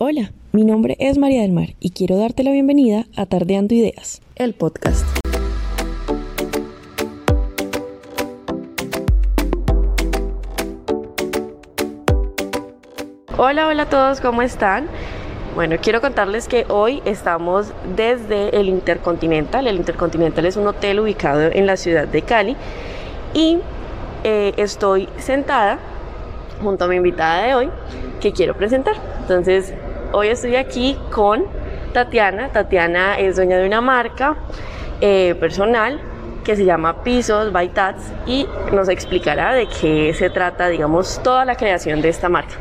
Hola, mi nombre es María del Mar y quiero darte la bienvenida a Tardeando Ideas, el podcast. Hola, hola a todos, ¿cómo están? Bueno, quiero contarles que hoy estamos desde el Intercontinental. El Intercontinental es un hotel ubicado en la ciudad de Cali y eh, estoy sentada junto a mi invitada de hoy que quiero presentar. Entonces, Hoy estoy aquí con Tatiana. Tatiana es dueña de una marca eh, personal que se llama Pisos by Tats y nos explicará de qué se trata, digamos, toda la creación de esta marca.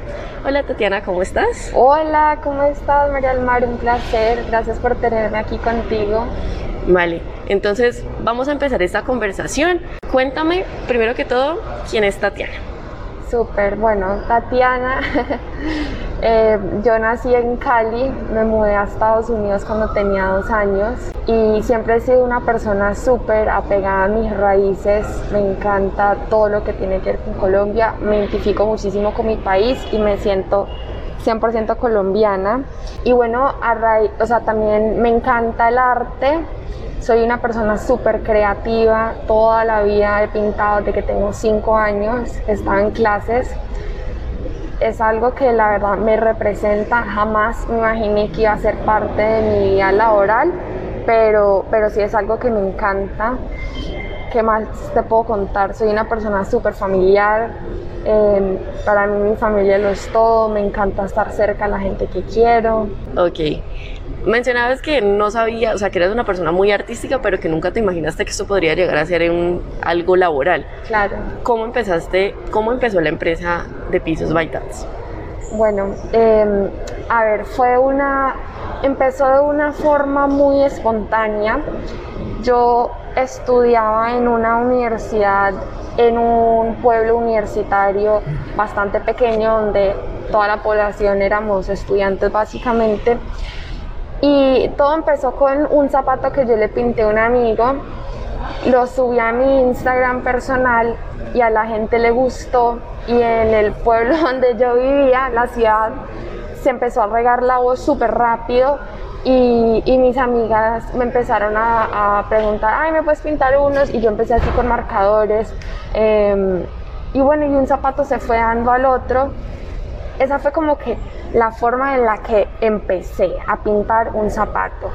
Hola Tatiana, ¿cómo estás? Hola, ¿cómo estás María del Mar? Un placer, gracias por tenerme aquí contigo. Vale, entonces vamos a empezar esta conversación. Cuéntame, primero que todo, quién es Tatiana. Súper, bueno, Tatiana, eh, yo nací en Cali, me mudé a Estados Unidos cuando tenía dos años y siempre he sido una persona súper apegada a mis raíces, me encanta todo lo que tiene que ver con Colombia, me identifico muchísimo con mi país y me siento 100% colombiana. Y bueno, a raíz, o sea, también me encanta el arte, soy una persona súper creativa, toda la vida he pintado desde que tengo 5 años, estaba en clases. Es algo que la verdad me representa, jamás me imaginé que iba a ser parte de mi vida laboral, pero, pero sí es algo que me encanta. ¿Qué más te puedo contar? Soy una persona súper familiar, eh, para mí mi familia lo es todo, me encanta estar cerca de la gente que quiero. Ok, Mencionabas que no sabía, o sea, que eras una persona muy artística, pero que nunca te imaginaste que esto podría llegar a ser un, algo laboral. Claro. ¿Cómo empezaste, cómo empezó la empresa de Pisos Vitats? Bueno, em, a ver, fue una, empezó de una forma muy espontánea. Yo estudiaba en una universidad, en un pueblo universitario bastante pequeño, donde toda la población éramos estudiantes básicamente. Y todo empezó con un zapato que yo le pinté a un amigo, lo subí a mi Instagram personal y a la gente le gustó y en el pueblo donde yo vivía, la ciudad, se empezó a regar la voz súper rápido y, mis amigas me empezaron a, preguntar, ay, ¿me puedes pintar unos? Y yo empecé así con marcadores. Em, y bueno, y un zapato se fue dando al otro esa fue como que la forma en la que empecé a pintar un zapato.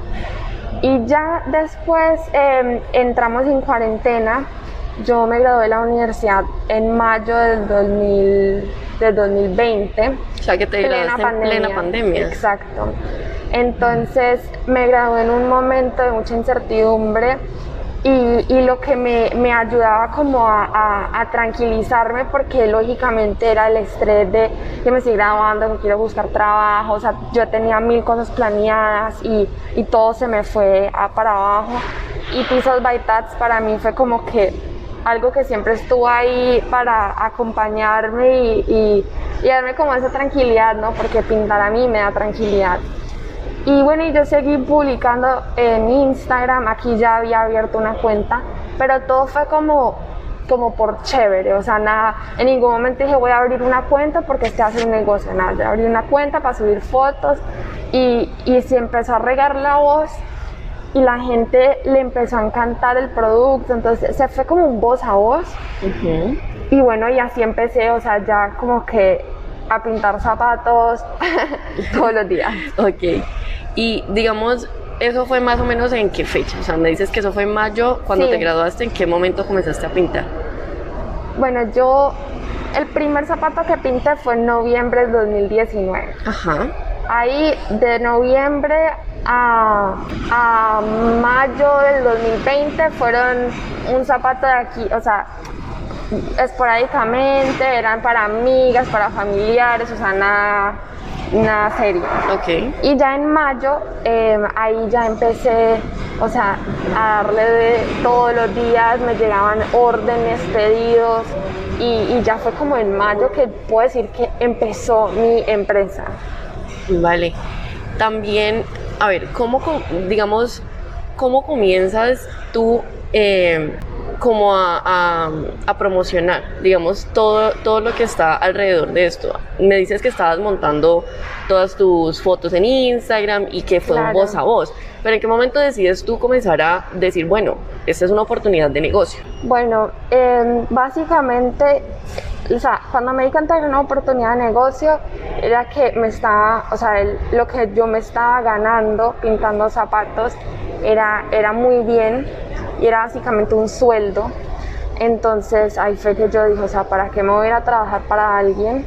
Y ya después em, entramos en cuarentena. Yo me gradué de la universidad en mayo del, 2020. O sea que te graduaste en plena pandemia. Exacto. Entonces me gradué en un momento de mucha incertidumbre y, lo que me, me ayudaba como a, a, tranquilizarme porque lógicamente era el estrés de que me estoy grabando, que quiero buscar trabajo, o sea, yo tenía mil cosas planeadas y, y todo se me fue a, para abajo y Pisos by Tats para mí fue como que algo que siempre estuvo ahí para acompañarme y, y, y darme como esa tranquilidad, ¿no? Porque pintar a mí me da tranquilidad. Y bueno, yo seguí publicando en Instagram, aquí ya había abierto una cuenta, pero todo fue como, como por chévere, o sea, nada, en ningún momento dije voy a abrir una cuenta porque este hace un negocio, nada, yo abrí una cuenta para subir fotos y, y se empezó a regar la voz y la gente le empezó a encantar el producto, entonces se fue como un voz a voz. Y bueno, y así empecé, o sea, ya como que a pintar zapatos todos los días. Ok. Y digamos, ¿eso fue más o menos en qué fecha? O sea, me dices que eso fue en mayo, cuando te graduaste, ¿en qué momento comenzaste a pintar? Bueno, yo, el primer zapato que pinté fue en noviembre del 2019. Ajá. Ahí, de noviembre a, a mayo del 2020, fueron un zapato de aquí, o sea, esporádicamente, eran para amigas, para familiares, o sea, nada nada serio. Ok. Y ya en mayo, em, ahí ya empecé, o sea, a darle de todos los días, me llegaban órdenes, pedidos, y, y ya fue como en mayo que puedo decir que empezó mi empresa. Vale. También, a ver, ¿cómo, digamos, cómo comienzas tú? Eh, como a, promocionar, digamos, todo, todo lo que está alrededor de esto. Me dices que estabas montando todas tus fotos en Instagram y que fue un voz a voz, pero ¿en qué momento decides tú comenzar a decir, bueno, esta es una oportunidad de negocio? Bueno, em, básicamente, o sea, cuando me di cuenta de una oportunidad de negocio, era que me estaba, o sea, lo que yo me estaba ganando pintando zapatos era, era muy bien y era básicamente un sueldo. Entonces ahí fue que yo dije, o sea, ¿para qué me voy a ir a trabajar para alguien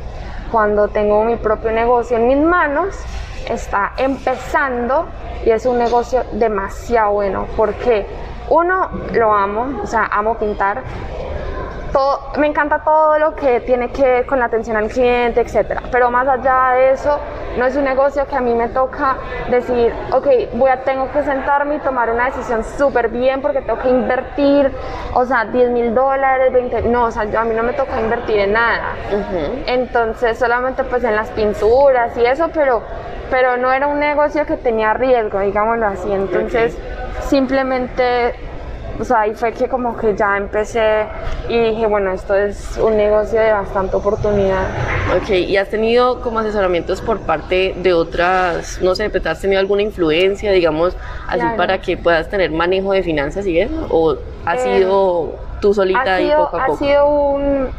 cuando tengo mi propio negocio en mis manos? Está empezando y es un negocio demasiado bueno porque uno lo amo, o sea, amo pintar, me encanta todo lo que tiene que ver con la atención al cliente, etcétera. Pero más allá de eso, no es un negocio que a mí me toca decir, ok, voy a, tengo que sentarme y tomar una decisión súper bien porque tengo que invertir, o sea, 10 mil dólares, 20, no, o sea, yo, a mí no me toca invertir en nada. Entonces, solamente pues en las pinturas y eso, pero, pero no era un negocio que tenía riesgo, digámoslo así. Entonces, simplemente o sea, ahí fue que como que ya empecé y dije, bueno, esto es un negocio de bastante oportunidad. Ok, ¿y has tenido como asesoramientos por parte de otras, no sé, has tenido alguna influencia, digamos, así para que puedas tener manejo de finanzas y eso? ¿O ha eh, sido tú solita y poco a poco? Ha sido un,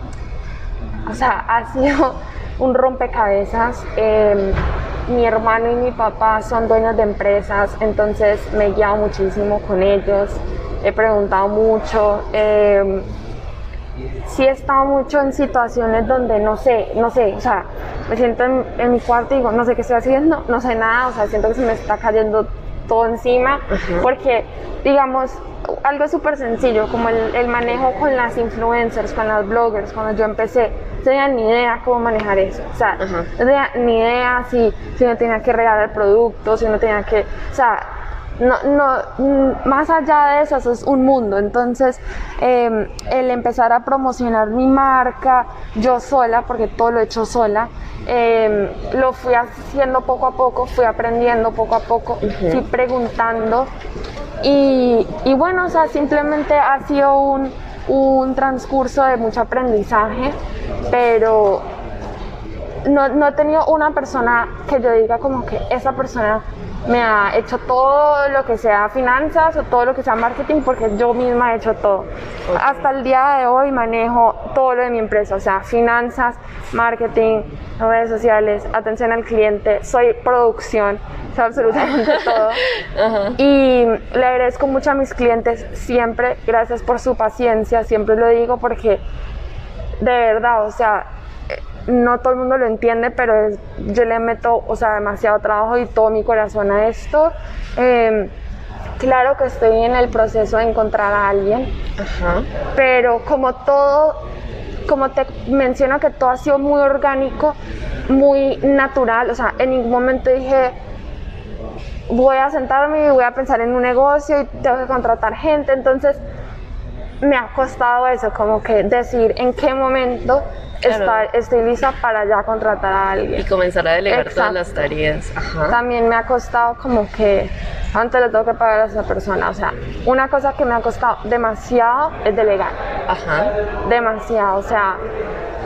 o sea, ha sido un rompecabezas. Em, mi hermano y mi papá son dueños de empresas, entonces me he guiado muchísimo con ellos he preguntado mucho. Eh, sí he estado mucho en situaciones donde no sé, no sé, o sea, me siento en, mi cuarto y digo, no sé qué estoy haciendo, no sé nada, o sea, siento que se me está cayendo todo encima, porque, digamos, algo súper sencillo, como el, manejo con las influencers, con las bloggers, cuando yo empecé, no tenía ni idea cómo manejar eso, o sea, no tenía ni idea si, si uno tenía que regalar el producto, si uno tenía que, o sea, no, no, mm, más allá de eso, eso es un mundo. Entonces, em, el empezar a promocionar mi marca yo sola, porque todo lo he hecho sola, em, lo fui haciendo poco a poco, fui aprendiendo poco a poco, fui preguntando. Y, y, bueno, o sea, simplemente ha sido un, un transcurso de mucho aprendizaje, pero no, no he tenido una persona que yo diga como que esa persona me ha hecho todo lo que sea finanzas o todo lo que sea marketing porque yo misma he hecho todo. Hasta el día de hoy manejo todo lo de mi empresa, o sea, finanzas, marketing, redes sociales, atención al cliente, soy producción, soy absolutamente todo. Y le agradezco mucho a mis clientes siempre, gracias por su paciencia, siempre lo digo porque de verdad, o sea, no todo el mundo lo entiende, pero yo le meto, o sea, demasiado trabajo y todo mi corazón a esto. Em, claro que estoy en el proceso de encontrar a alguien, pero como todo, como te menciono que todo ha sido muy orgánico, muy natural, o sea, en ningún momento dije, voy a sentarme y voy a pensar en un negocio y tengo que contratar gente, entonces me ha costado eso, como que decir en qué momento estoy lista para ya contratar a alguien. Y comenzar a delegar todas las tareas. También me ha costado como que antes le tengo que pagar a esa persona. O sea, una cosa que me ha costado demasiado es delegar. Ajá. Demasiado. O sea,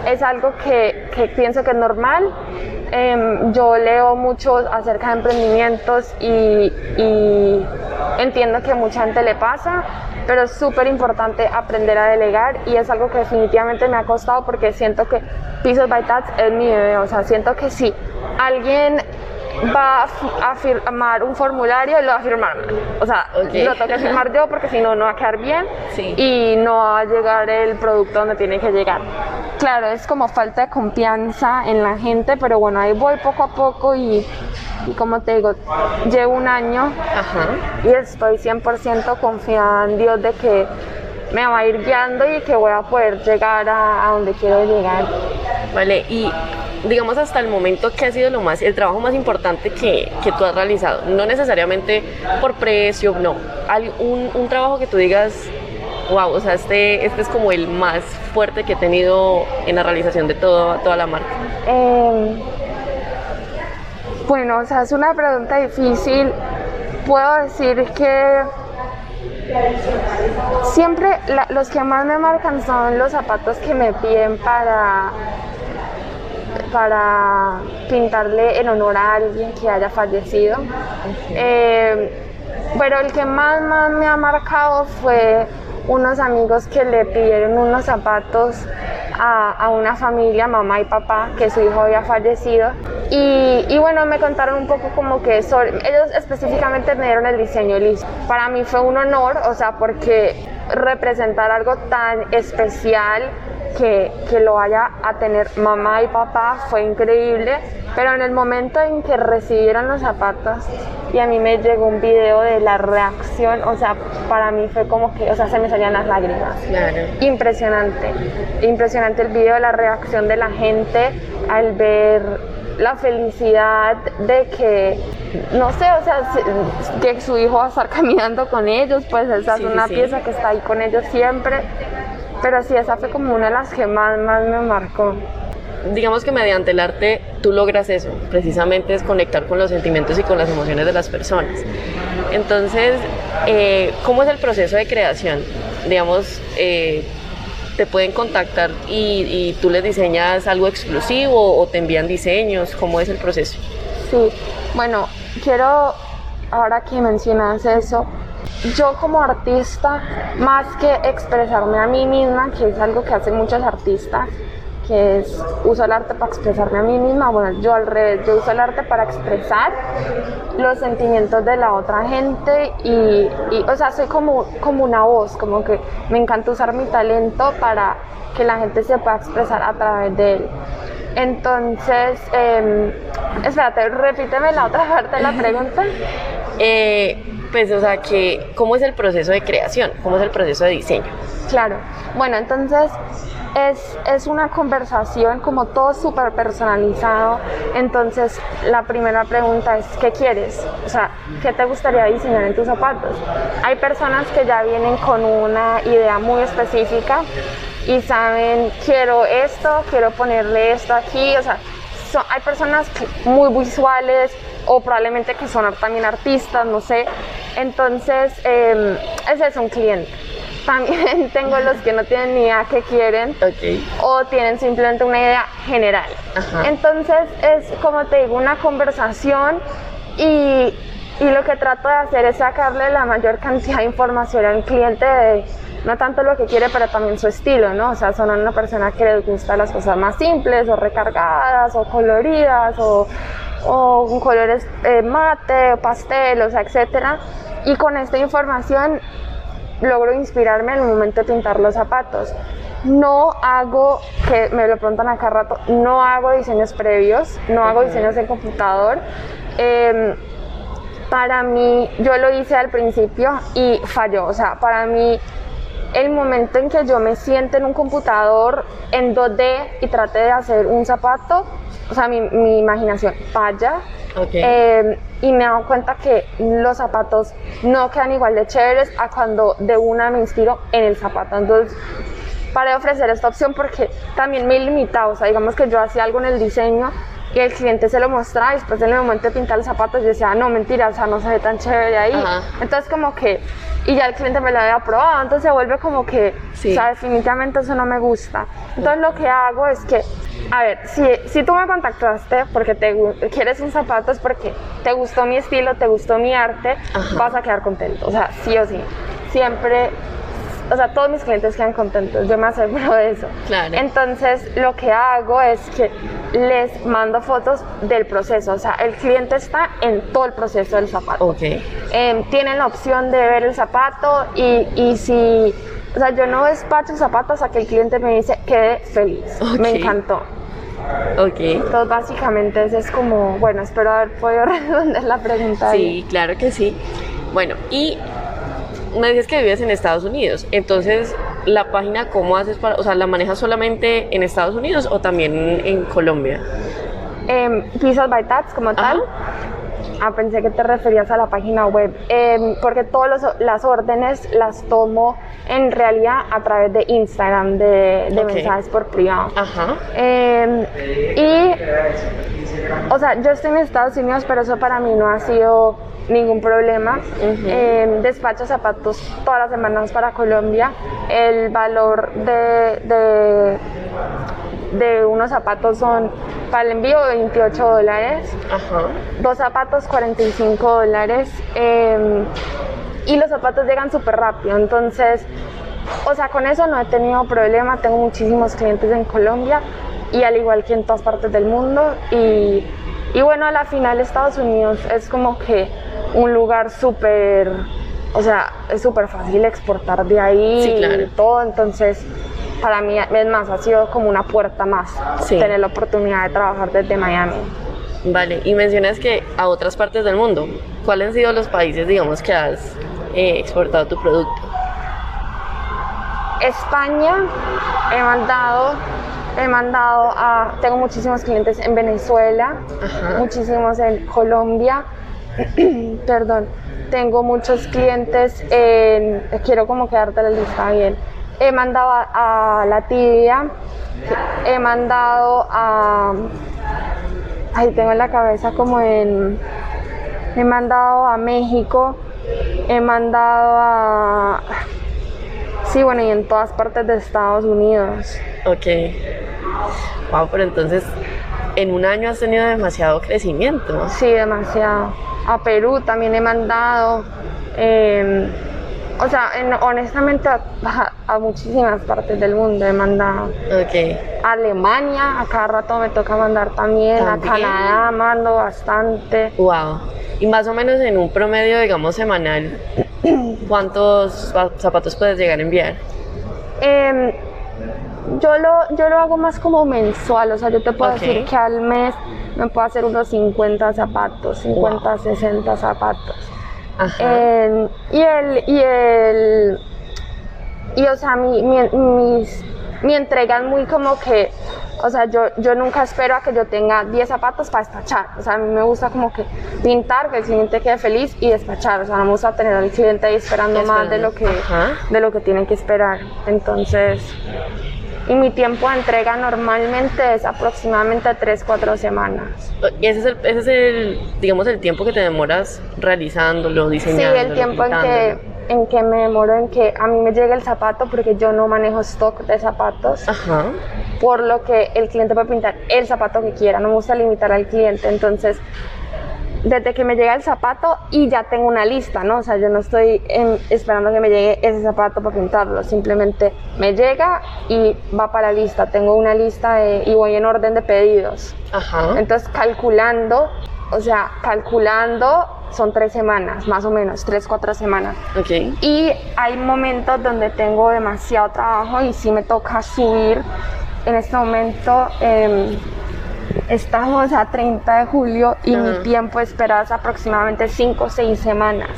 es algo que, que pienso que es normal. Em, yo leo mucho acerca de emprendimientos y, y entiendo que mucha gente le pasa pero es súper importante aprender a delegar y es algo que definitivamente me ha costado porque siento que Pisos by Tats es mi bebé, o sea, siento que si alguien va a firmar un formulario, lo va a firmar. O sea, lo tengo que firmar yo porque si no, no va a quedar bien y no va a llegar el producto donde tiene que llegar. Claro, es como falta de confianza en la gente, pero bueno, ahí voy poco a poco y, como te digo, llevo un año y estoy 100% confiada en Dios de que me va a ir guiando y que voy a poder llegar a, a donde quiero llegar. Vale, y digamos hasta el momento, ¿qué ha sido lo más, el trabajo más importante que, que tú has realizado? No necesariamente por precio, no. Hay un, un, trabajo que tú digas, wow, o sea, este, este es como el más fuerte que he tenido en la realización de todo, toda la marca. Em, bueno, o sea, es una pregunta difícil. Puedo decir que Siempre los que más me marcan son los zapatos que me piden para para pintarle en honor a alguien que haya fallecido. Eh, pero el que más, más me ha marcado fue unos amigos que le pidieron unos zapatos a, una familia, mamá y papá, que su hijo había fallecido. Y, bueno, me contaron un poco como que ellos específicamente me dieron el diseño listo. Para mí fue un honor, o sea, porque representar algo tan especial que, que, lo vaya a tener mamá y papá fue increíble, pero en el momento en que recibieron los zapatos y a mí me llegó un video de la reacción, o sea, para mí fue como que, o sea, se me salían las lágrimas. Claro. Impresionante, impresionante el video, la reacción de la gente al ver la felicidad de que, no sé, o sea, que su hijo va a estar caminando con ellos, pues esa es una pieza que está ahí con ellos siempre pero sí, esa fue como una de las que más, más me marcó. Digamos que mediante el arte tú logras eso, precisamente es conectar con los sentimientos y con las emociones de las personas. Entonces, eh, ¿cómo es el proceso de creación? Digamos, eh, te pueden contactar y, y, tú les diseñas algo exclusivo o te envían diseños, ¿cómo es el proceso? Sí, bueno, quiero, ahora que mencionas eso, yo como artista, más que expresarme a mí misma, que es algo que hacen muchos artistas, que es uso el arte para expresarme a mí misma, bueno, yo al revés, yo uso el arte para expresar los sentimientos de la otra gente y, o sea, soy como, como una voz, como que me encanta usar mi talento para que la gente se pueda expresar a través de él. Entonces, eh, espérate, repíteme la otra parte de la pregunta. Eh, pues, o sea, que, ¿cómo es el proceso de creación? ¿Cómo es el proceso de diseño? Claro. Bueno, entonces es, es una conversación como todo súper personalizado. Entonces, la primera pregunta es, ¿qué quieres? O sea, ¿qué te gustaría diseñar en tus zapatos? Hay personas que ya vienen con una idea muy específica y saben, quiero esto, quiero ponerle esto aquí. O sea, hay personas muy visuales o probablemente que son también artistas, no sé. Entonces, ese es un cliente. También tengo los que no tienen ni idea qué quieren o tienen simplemente una idea general. Entonces, es como te digo, una conversación y, y lo que trato de hacer es sacarle la mayor cantidad de información al cliente de no tanto lo que quiere, pero también su estilo, ¿no? O sea, son una persona que le gusta las cosas más simples o recargadas o coloridas o, o colores eh, mate pastel, o sea, etcétera. Y con esta información logro inspirarme en el momento de pintar los zapatos. No hago, que me lo preguntan acá rato, no hago diseños previos, no hago diseños en computador. Em, para mí, yo lo hice al principio y falló. O sea, para mí el momento en que yo me siento en un computador en 2D y trate de hacer un zapato, o sea, mi, imaginación falla. Eh, y me he dado cuenta que los zapatos no quedan igual de chéveres a cuando de una me inspiro en el zapato. Entonces, para ofrecer esta opción porque también me he limitado. O sea, digamos que yo hacía algo en el diseño y el cliente se lo mostraba y después en el momento de pintar el zapato yo decía, ah, no, mentira, o sea, no se ve tan chévere ahí. Entonces como que, y ya el cliente me lo había probado, entonces se vuelve como que, o sea, definitivamente eso no me gusta. Entonces lo que hago es que, a ver, si, si tú me contactaste porque te quieres un zapato es porque te gustó mi estilo, te gustó mi arte, vas a quedar contento, o sea, sí o sí. Siempre o sea, todos mis clientes quedan contentos, yo me aseguro de eso. Claro. Entonces, lo que hago es que les mando fotos del proceso, o sea, el cliente está en todo el proceso del zapato. Ok. Em, tienen la opción de ver el zapato y, y si, o sea, yo no despacho zapatos a que el cliente me dice, quede feliz, me encantó. Ok. Entonces, básicamente, ese es como, bueno, espero haber podido responder la pregunta. Sí, claro que sí. Bueno, y me dices que vives en Estados Unidos, entonces la página cómo haces para, o sea, la manejas solamente en Estados Unidos o también en Colombia? Eh, by Tats como tal. Ah, pensé que te referías a la página web, em, porque todas las órdenes las tomo en realidad a través de Instagram, de, mensajes por privado. Ajá. Em, y, o sea, yo estoy en Estados Unidos, pero eso para mí no ha sido ningún problema. Em, despacho zapatos todas las semanas para Colombia. El valor de, de, de unos zapatos son para el envío 28 dólares. Dos zapatos 45 dólares. Em, y los zapatos llegan súper rápido. Entonces, o sea, con eso no he tenido problema. Tengo muchísimos clientes en Colombia y al igual que en todas partes del mundo. Y, y bueno, a la final Estados Unidos es como que un lugar súper, o sea, es súper fácil exportar de ahí y todo. Entonces, para mí, es más, ha sido como una puerta más tener la oportunidad de trabajar desde Miami. Vale, y mencionas que a otras partes del mundo, ¿cuáles han sido los países, digamos, que has eh, exportado tu producto? España, he mandado, he mandado a, tengo muchísimos clientes en Venezuela, muchísimos en Colombia, perdón, tengo muchos clientes en, quiero como quedarte la lista bien, he mandado a, La Tibia, he mandado a, ahí tengo en la cabeza como en, he mandado a México, he mandado a Sí, bueno, y en todas partes de Estados Unidos. Ok. Wow, pero entonces en un año has tenido demasiado crecimiento. Sí, demasiado. A Perú también he mandado. Em, o sea, honestamente a, muchísimas partes del mundo he mandado. Ok. A Alemania, a cada rato me toca mandar también. ¿También? A Canadá mando bastante. Wow. Y más o menos en un promedio, digamos, semanal, ¿cuántos zapatos puedes llegar a enviar? Em, yo, lo, yo lo hago más como mensual, o sea, yo te puedo decir que al mes me puedo hacer unos 50 zapatos, 50, 60 zapatos. Em, y el, y el, y o sea, mi, mi, mis, mi entrega es muy como que o sea, yo, yo nunca espero a que yo tenga 10 zapatos para despachar. O sea, a mí me gusta como que pintar, que el cliente quede feliz y despachar. O sea, no me gusta tener al cliente ahí esperando más de lo, que, de lo que tienen que esperar. Entonces, y mi tiempo de entrega normalmente es aproximadamente 3, 4 semanas. ¿Y ese es, el, ese es el, digamos, el tiempo que te demoras realizándolo, diseñándolo? Sí, el tiempo en que en que me demoro en que a mí me llegue el zapato porque yo no manejo stock de zapatos. Ajá. Por lo que el cliente puede pintar el zapato que quiera, no me gusta limitar al cliente. Entonces, desde que me llega el zapato y ya tengo una lista, ¿no? O sea, yo no estoy esperando que me llegue ese zapato para pintarlo, simplemente me llega y va para la lista. Tengo una lista y voy en orden de pedidos. Ajá. Entonces, calculando, o sea, calculando son tres semanas, más o menos, tres, cuatro semanas. Okay. Y hay momentos donde tengo demasiado trabajo y sí me toca subir. En este momento eh, estamos a 30 de julio y mi tiempo de espera es aproximadamente cinco o seis semanas.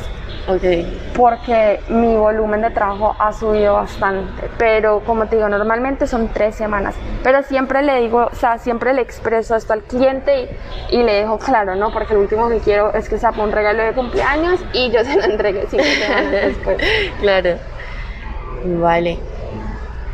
Okay. Porque mi volumen de trabajo ha subido bastante. Pero como te digo, normalmente son tres semanas. Pero siempre le digo, o sea, siempre le expreso esto al cliente y, le dejo claro, ¿no? Porque lo último que quiero es que sea un regalo de cumpleaños y yo se lo entregue cinco semanas después. claro. Vale.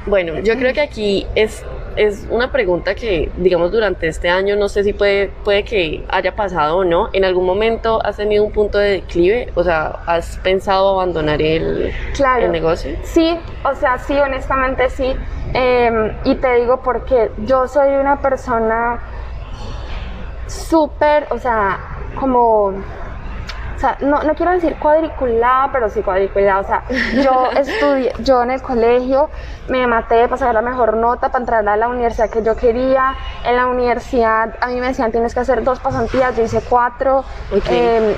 Bueno, yo creo que aquí es es una pregunta que, digamos, durante este año no sé si puede, puede que haya pasado o no. ¿En algún momento has tenido un punto de declive? O sea, ¿has pensado abandonar el, el negocio? Sí, o sea, sí, honestamente sí. Em, y te digo porque yo soy una persona súper, o sea, como o sea, no, no quiero decir cuadriculada, pero sí cuadriculada. O sea, yo estudié, yo en el colegio me maté para sacar la mejor nota, para entrar a la universidad que yo quería. En la universidad a mí me decían tienes que hacer dos pasantías, yo hice cuatro. Em,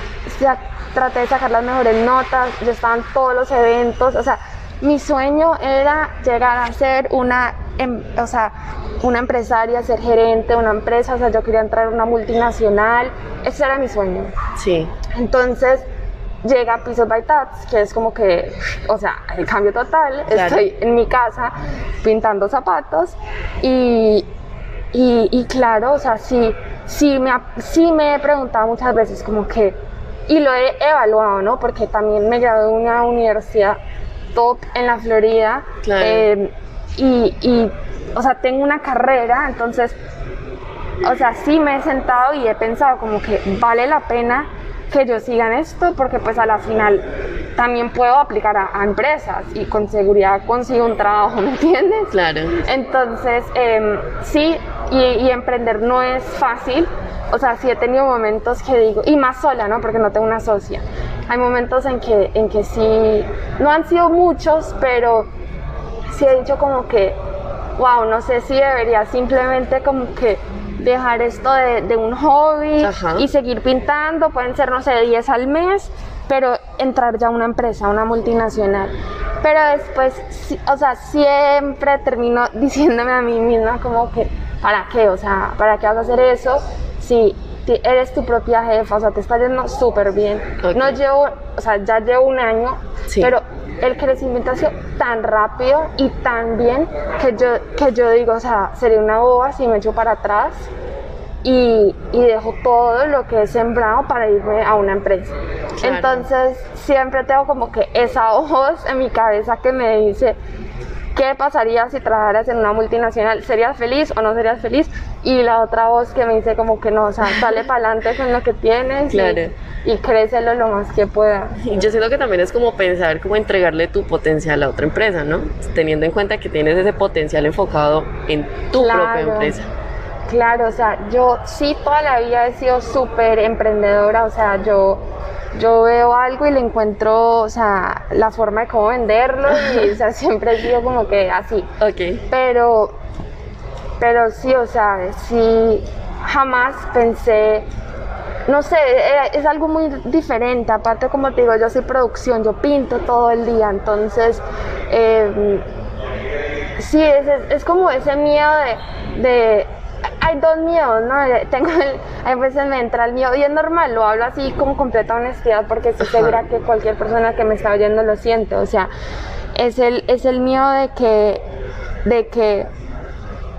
traté de sacar las mejores notas, yo estaba en todos los eventos. O sea, mi sueño era llegar a ser una, em, o sea, una empresaria, ser gerente de una empresa, o sea, yo quería entrar en una multinacional, ese era mi sueño. Sí. Entonces llega Pisos by Tats, que es como que, o sea, el cambio total, estoy en mi casa pintando zapatos y, y, claro, o sea, sí, sí me, sí me he preguntado muchas veces como que, y lo he evaluado, ¿no? Porque también me gradué de una universidad top en la Florida. Eh, y, y, o sea, tengo una carrera, entonces, o sea, sí me he sentado y he pensado como que vale la pena que yo siga en esto porque pues a la final también puedo aplicar a, empresas y con seguridad consigo un trabajo, ¿me entiendes? Claro. Entonces, em, sí, y, y, emprender no es fácil. O sea, sí he tenido momentos que digo, y más sola, ¿no? Porque no tengo una socia. Hay momentos en que, en que sí, no han sido muchos, pero sí he dicho como que, wow, no sé si debería simplemente como que dejar esto de, un hobby y seguir pintando, pueden ser, no sé, 10 al mes, pero entrar ya a una empresa, una multinacional. Pero después, o sea, siempre termino diciéndome a mí misma como que, ¿para qué? O sea, ¿para qué vas a hacer eso? Si eres tu propia jefa, o sea, te está yendo súper bien. No llevo, o sea, ya llevo un año, pero el crecimiento ha sido tan rápido y tan bien que yo, que yo digo, o sea, sería una boba si me echo para atrás y, y dejo todo lo que he sembrado para irme a una empresa. Entonces, siempre tengo como que esa voz en mi cabeza que me dice, ¿qué pasaría si trabajaras en una multinacional? ¿Serías feliz o no serías feliz? Y la otra voz que me dice como que no, o sea, sale para adelante con lo que tienes y, crécelo lo más que pueda. Y yo siento que también es como pensar, como entregarle tu potencial a otra empresa, ¿no? Teniendo en cuenta que tienes ese potencial enfocado en tu propia empresa. Claro, o sea, yo sí toda la vida he sido súper emprendedora, o sea, yo yo veo algo y le encuentro, o sea, la forma de cómo venderlo y, o sea, siempre he sido como que así. Ok. Pero, pero sí, o sea, sí, jamás pensé, no sé, eh, es algo muy diferente. Aparte, como te digo, yo soy producción, yo pinto todo el día, entonces, eh, sí, es, es, como ese miedo de hay dos miedos, ¿no? Eh, tengo a veces me entra el miedo y es normal, lo hablo así como completa honestidad porque estoy segura que cualquier persona que me está oyendo lo siente, o sea, es el, es el miedo de que, de que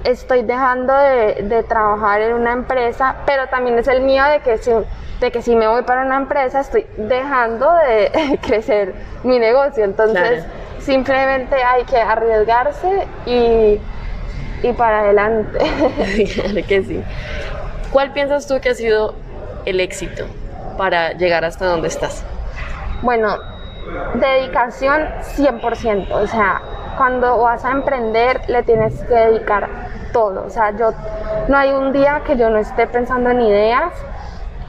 estoy dejando de, trabajar en una empresa, pero también es el miedo de que si, de que si me voy para una empresa estoy dejando de crecer mi negocio, entonces simplemente hay que arriesgarse y y para adelante. claro que sí. ¿Cuál piensas tú que ha sido el éxito para llegar hasta donde estás? Bueno, dedicación 100%, o sea, cuando vas a emprender le tienes que dedicar todo, o sea, yo no hay un día que yo no esté pensando en ideas,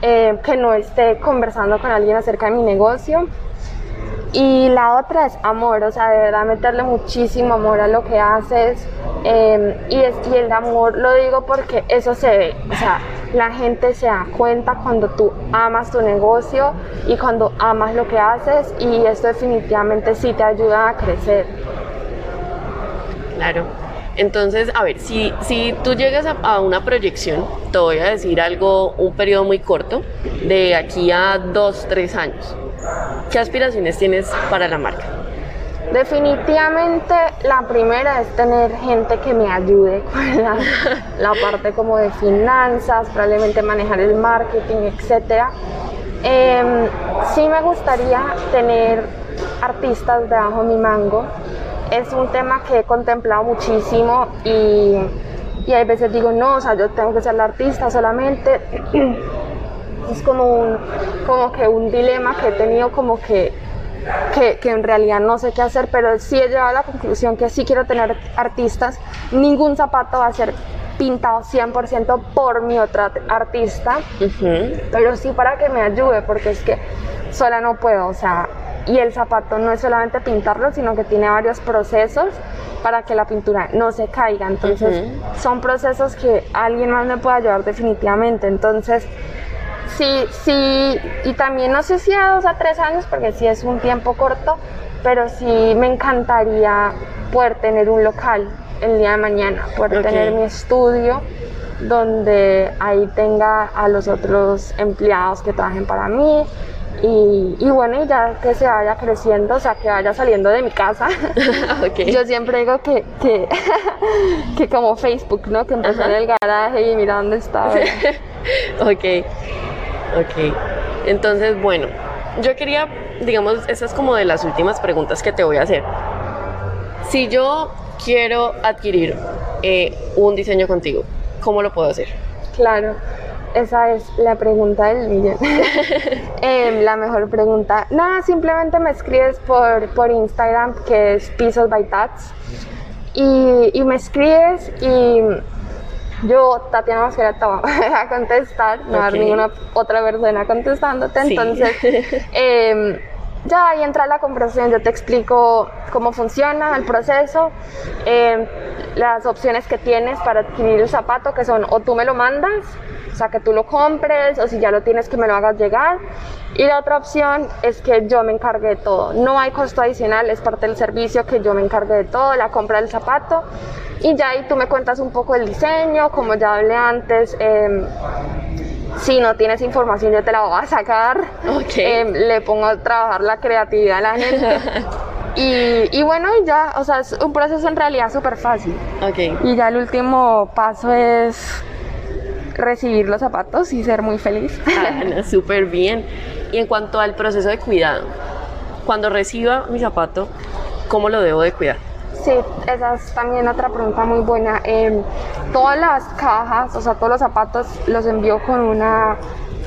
eh, que no esté conversando con alguien acerca de mi negocio, y la otra es amor, o sea, de verdad meterle muchísimo amor a lo que haces. Em, y, es, y el amor lo digo porque eso se ve, o sea, la gente se da cuenta cuando tú amas tu negocio y cuando amas lo que haces y esto definitivamente sí te ayuda a crecer. Claro. Entonces, a ver, si, si tú llegas a, a, una proyección, te voy a decir algo, un periodo muy corto, de aquí a dos, tres años. ¿Qué aspiraciones tienes para la marca? Definitivamente la primera es tener gente que me ayude con la, parte como de finanzas, probablemente manejar el marketing, etc. Em, sí me gustaría tener artistas debajo de mi mango. Es un tema que he contemplado muchísimo y, y hay veces digo, no, o sea, yo tengo que ser la artista solamente. es como un, como que un dilema que he tenido como que, que, que, en realidad no sé qué hacer, pero sí he llegado a la conclusión que sí quiero tener artistas. Ningún zapato va a ser pintado 100% por mi otra artista, pero sí para que me ayude, porque es que sola no puedo, o sea, y el zapato no es solamente pintarlo, sino que tiene varios procesos para que la pintura no se caiga. Entonces, son procesos que alguien más me puede ayudar definitivamente. Entonces, sí, sí, y también no sé si a dos a tres años, porque sí es un tiempo corto, pero sí me encantaría poder tener un local el día de mañana, poder tener mi estudio donde ahí tenga a los otros empleados que trabajen para mí y, y, bueno, y ya que se vaya creciendo, o sea, que vaya saliendo de mi casa. Yo siempre digo que, que, que, como Facebook, ¿no? Que empezó en el garaje y mira dónde estaba. ok. Ok, entonces bueno, yo quería, digamos, esa es como de las últimas preguntas que te voy a hacer. Si yo quiero adquirir eh, un diseño contigo, ¿cómo lo puedo hacer? Claro. Esa es la pregunta del millón. Em, la mejor pregunta. Nada, simplemente me escribes por, por Instagram, que es Pisos by Tats. Y, y me escribes y yo, Tatiana Mosquera, te voy a contestar, no va a haber ninguna otra persona contestándote. Entonces, eh, ya ahí entra la conversación, yo te explico cómo funciona el proceso, eh, las opciones que tienes para adquirir el zapato, que son o tú me lo mandas, o sea, que tú lo compres, o si ya lo tienes, que me lo hagas llegar. Y la otra opción es que yo me encargue de todo. No hay costo adicional, es parte del servicio que yo me encargue de todo, la compra del zapato. Y ya ahí tú me cuentas un poco el diseño, como ya hablé antes. Eh, si no tienes información yo te la voy a sacar. Eh, le pongo a trabajar la creatividad a la gente. y, y, bueno, ya, o sea, es un proceso en realidad súper fácil. Okay. Y ya el último paso es recibir los zapatos y ser muy feliz. Ah, súper bien. Y en cuanto al proceso de cuidado, cuando reciba mi zapato, ¿cómo lo debo de cuidar? Sí, esa es también otra pregunta muy buena. Eh, todas las cajas, o sea, todos los zapatos los envío con una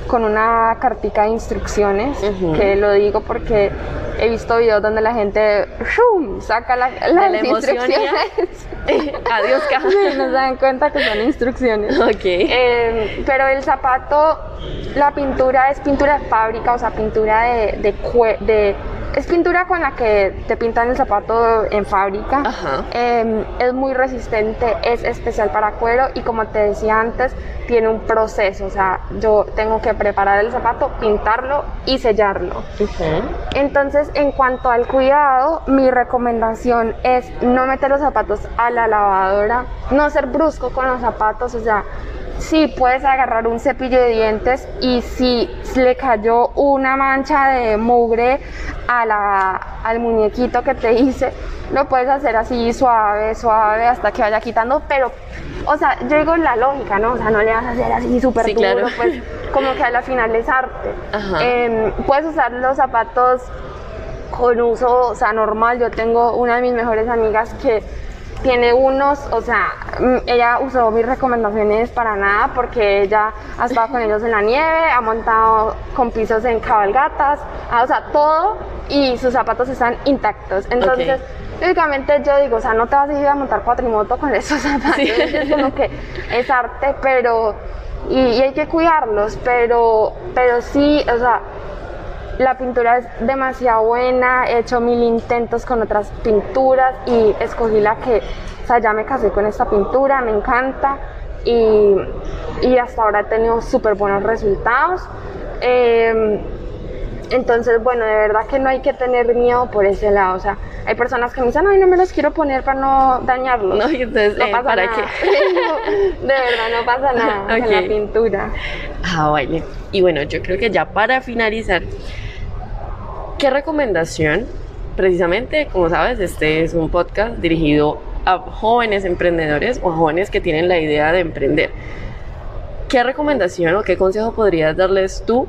con una cartica de instrucciones, uh -huh. que lo digo porque he visto videos donde la gente ¡shum! saca la, las la instrucciones. Adiós caja. No se dan cuenta que son instrucciones. Ok. Eh, pero el zapato, la pintura es pintura de fábrica, o sea, pintura de, de, de es pintura con la que te pintan el zapato en fábrica. Eh, es muy resistente, es especial para cuero y como te decía antes, tiene un proceso. O sea, yo tengo que preparar el zapato, pintarlo y sellarlo. Uh -huh. Entonces, en cuanto al cuidado, mi recomendación es no meter los zapatos a la lavadora, no ser brusco con los zapatos, o sea, sí puedes agarrar un cepillo de dientes y si le cayó una mancha de mugre a la, al muñequito que te hice, lo puedes hacer así suave, suave hasta que vaya quitando, pero, o sea, yo digo la lógica, ¿no? O sea, no le vas a hacer así súper sí, duro, claro. pues como que a la final es arte. Eh, puedes usar los zapatos con uso, o sea, normal. Yo tengo una de mis mejores amigas que tiene unos, o sea, ella usó mis recomendaciones para nada porque ella ha estado con ellos en la nieve, ha montado con pisos en cabalgatas, ah, o sea, todo y sus zapatos están intactos. Entonces, okay. lógicamente yo digo, o sea, no te vas a ir a montar cuatrimoto con esos zapatos, sí. es como que es arte, pero, y, y hay que cuidarlos, pero, pero sí, o sea, la pintura es demasiado buena, he hecho mil intentos con otras pinturas y escogí la que, o sea, ya me casé con esta pintura, me encanta y, y hasta ahora he tenido súper buenos resultados. Eh, entonces, bueno, de verdad que no hay que tener miedo por ese lado. O sea, hay personas que me dicen, ay, no me los quiero poner para no dañarlos. No, y entonces, no eh, pasa ¿para nada. qué? de verdad, no pasa nada Ok. con la pintura. Ah, vale. Y bueno, yo creo que ya para finalizar, ¿qué recomendación? Precisamente, como sabes, este es un podcast dirigido a jóvenes emprendedores o a jóvenes que tienen la idea de emprender. ¿Qué recomendación o qué consejo podrías darles tú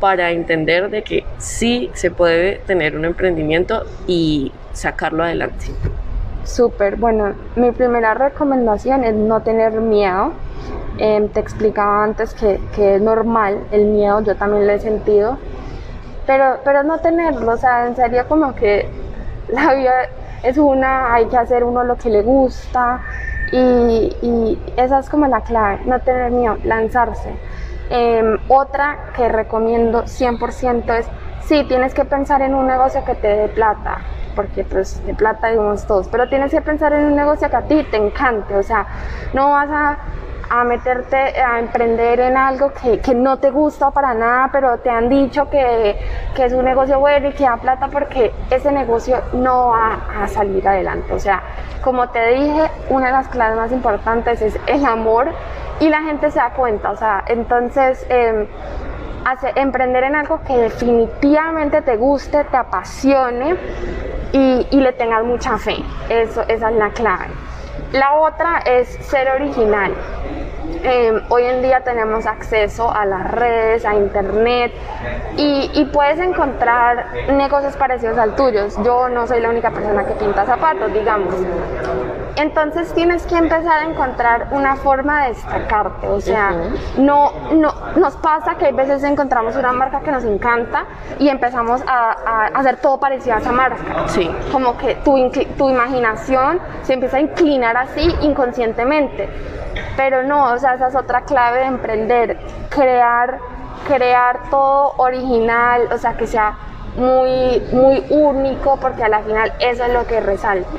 para entender de que sí se puede tener un emprendimiento y sacarlo adelante? Súper, bueno, mi primera recomendación es no tener miedo. Eh, te explicaba antes que, que, es normal el miedo, yo también lo he sentido, pero, pero no tenerlo, o sea, en serio como que la vida es una, hay que hacer uno lo que le gusta y, y esa es como la clave, no tener miedo, lanzarse. Eh, otra que recomiendo 100% es, sí, tienes que pensar en un negocio que te dé plata, porque pues de plata digamos todos, pero tienes que pensar en un negocio que a ti te encante, o sea, no vas a, a meterte a emprender en algo que, que, no te gusta para nada, pero te han dicho que, que, es un negocio bueno y que da plata porque ese negocio no va a salir adelante. O sea, como te dije, una de las claves más importantes es el amor y la gente se da cuenta. O sea, entonces... Hace, emprender en algo que definitivamente te guste, te apasione y, le tengas mucha fe. Eso, esa es la clave. La otra es ser original. Eh, hoy en día tenemos acceso a las redes, a internet y, puedes encontrar negocios parecidos al tuyo. Yo no soy la única persona que pinta zapatos, digamos. Entonces tienes que empezar a encontrar una forma de destacarte, o sea, no, no, nos pasa que a veces encontramos una marca que nos encanta y empezamos a, hacer todo parecido a esa marca. Sí. Como que tu, tu imaginación se empieza a inclinar así inconscientemente. Pero no, o sea, esa es otra clave de emprender, crear, crear todo original, o sea, que sea muy, muy único, porque a la final eso es lo que resalta.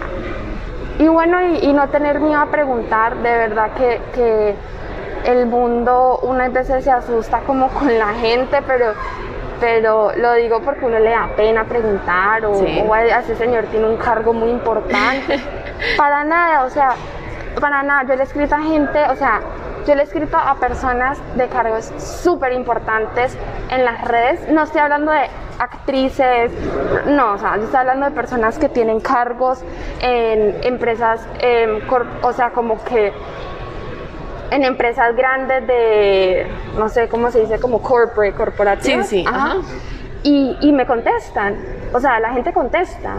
Y bueno, y, no tener miedo a preguntar, de verdad que, que el mundo unas veces se asusta como con la gente, pero pero lo digo porque uno le da pena preguntar o, o ese señor tiene un cargo muy importante. para nada, o sea, para nada, yo le he escrito a gente, o sea, yo le he escrito a personas de cargos súper importantes en las redes. No estoy hablando de actrices, no, o sea, yo estoy hablando de personas que tienen cargos en empresas, em, o sea, como que en empresas grandes de, no sé cómo se dice, como corporate, corporativo. Sí, sí, ajá. Y, y, me contestan, o sea, la gente contesta.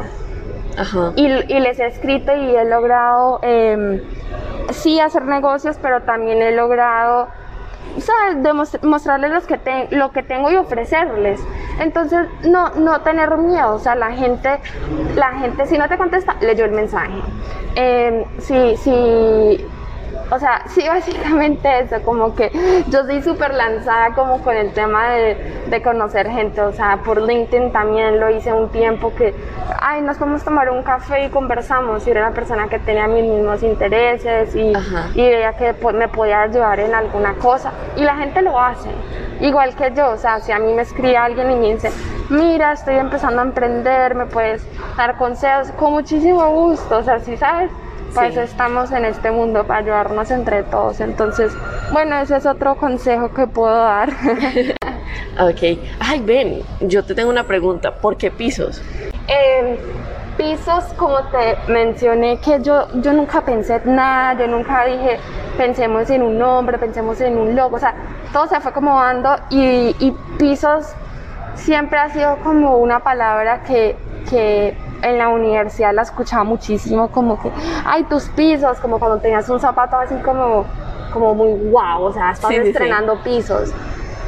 Ajá. Y, y les he escrito y he logrado... Eh, sí hacer negocios, pero también he logrado ¿sabes? mostrarles los que lo que tengo y ofrecerles. Entonces, no, no tener miedo, o sea, la gente, la gente si no te contesta, leyó el mensaje. Eh, si, si o sea, sí, básicamente eso, como que yo soy súper lanzada como con el tema de, de, conocer gente, o sea, por LinkedIn también lo hice un tiempo que, ay, nos podemos tomar un café y conversamos, y era una persona que tenía mis mismos intereses y, y veía que me podía ayudar en alguna cosa, y la gente lo hace, igual que yo, o sea, si a mí me escribe alguien y me dice, mira, estoy empezando a emprender, me puedes dar consejos, con muchísimo gusto, o sea, si sabes, pues estamos en este mundo para ayudarnos entre todos. Entonces, bueno, ese es otro consejo que puedo dar. ok. Ay, ven, yo te tengo una pregunta. ¿Por qué pisos? Em, pisos, como te mencioné, que yo, yo nunca pensé nada, yo nunca dije, pensemos en un nombre, pensemos en un logo, o sea, todo se fue como dando y, y pisos siempre ha sido como una palabra que, que en la universidad la escuchaba muchísimo, como que, ay, tus pisos, como cuando tenías un zapato así como, como muy guau, o sea, estás estrenando pisos.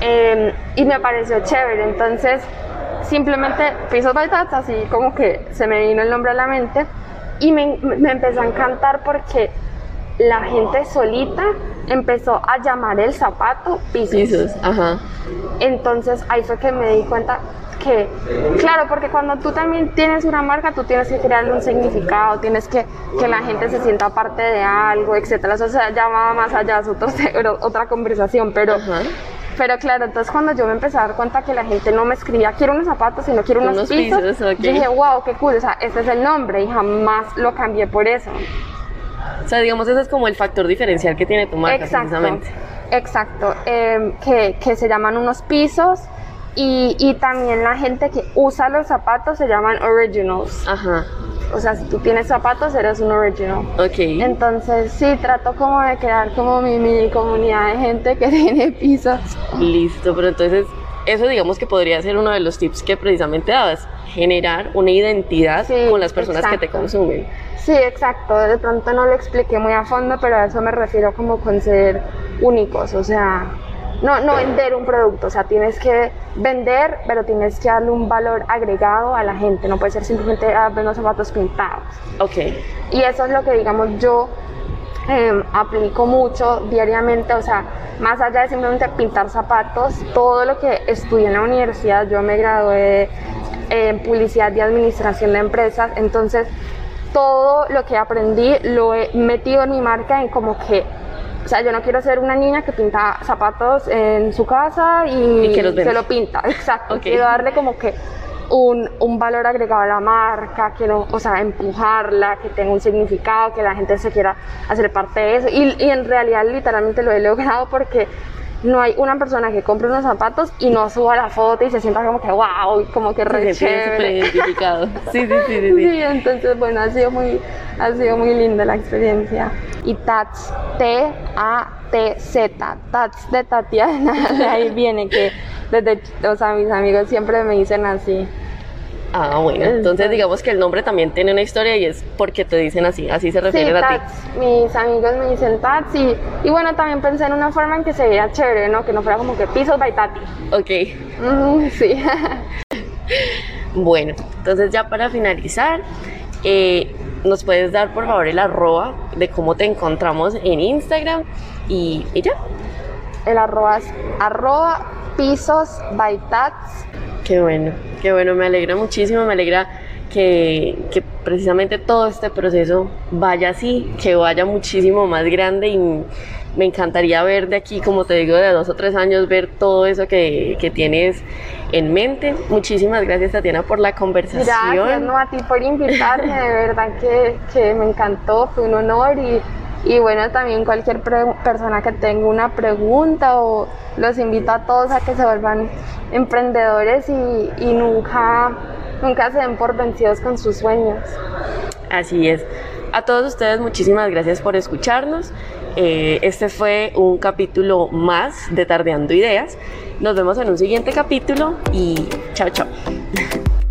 Em, y me pareció chévere, entonces simplemente pisos baitats, así como que se me vino el nombre a la mente y me, me empezó a encantar porque la gente solita empezó a llamar el zapato pisos. Pisos, ajá. Entonces ahí fue que me di cuenta que, claro, porque cuando tú también tienes una marca, tú tienes que crearle un significado, tienes que que la gente se sienta parte de algo, etcétera. Eso se llama más allá, es otra conversación, pero... Pero claro, entonces cuando yo me empecé a dar cuenta que la gente no me escribía quiero unos zapatos, sino quiero unos, pisos, dije, wow, qué cool, o sea, este es el nombre y jamás lo cambié por eso. O sea, digamos, ese es como el factor diferencial que tiene tu marca, exacto, precisamente. Exacto, eh, que, que se llaman unos pisos y, y, también la gente que usa los zapatos se llaman originals. Ajá. O sea, si tú tienes zapatos, eres un original. Ok. Entonces, sí, trato como de crear como mi mini comunidad de gente que tiene pisos. Listo, pero entonces, eso digamos que podría ser uno de los tips que precisamente dabas, generar una identidad con las personas que te consumen. Sí, exacto. De pronto no lo expliqué muy a fondo, pero a eso me refiero como con ser únicos. O sea, no, no vender un producto, o sea, tienes que vender, pero tienes que darle un valor agregado a la gente, no puede ser simplemente ah, vender zapatos pintados. Ok. Y eso es lo que, digamos, yo em, aplico mucho diariamente, o sea, más allá de simplemente pintar zapatos, todo lo que estudié en la universidad, yo me gradué en publicidad y administración de empresas, entonces todo lo que aprendí lo he metido en mi marca en como que o sea, yo no quiero ser una niña que pinta zapatos en su casa y, se lo pinta. Exacto. Quiero darle como que un, un, valor agregado a la marca, quiero, o sea, empujarla, que tenga un significado, que la gente se quiera hacer parte de eso. Y, y en realidad, literalmente lo he logrado porque no hay una persona que compre unos zapatos y no suba la foto y se sienta como que wow, como que re chévere. identificado. Sí, sí, sí, sí, sí. entonces bueno, ha sido muy ha sido muy linda la experiencia. Y Tats, T A T Z, Tats de Tatiana, de ahí viene que desde, o sea, mis amigos siempre me dicen así. Ah, bueno, entonces digamos que el nombre también tiene una historia y es porque te dicen así, así se refiere a ti. Mis amigos me dicen Tats y, y, bueno, también pensé en una forma en que se viera chévere, ¿no? Que no fuera como que pisos by Tati. Ok. sí. bueno, entonces ya para finalizar, eh, nos puedes dar por favor el arroba de cómo te encontramos en Instagram y, y ya. El arroba es arroba pisos by Tats Qué bueno, qué bueno, me alegra muchísimo, me alegra que, que, precisamente todo este proceso vaya así, que vaya muchísimo más grande y me encantaría ver de aquí, como te digo, de dos o tres años, ver todo eso que, que tienes en mente. Muchísimas gracias Tatiana por la conversación. Gracias no, a ti por invitarme, de verdad que, que me encantó, fue un honor y y bueno, también cualquier persona que tenga una pregunta o los invito a todos a que se vuelvan emprendedores y, nunca, nunca se den por vencidos con sus sueños. Así es. A todos ustedes muchísimas gracias por escucharnos. Eh, este fue un capítulo más de Tardeando Ideas. Nos vemos en un siguiente capítulo y chao chao.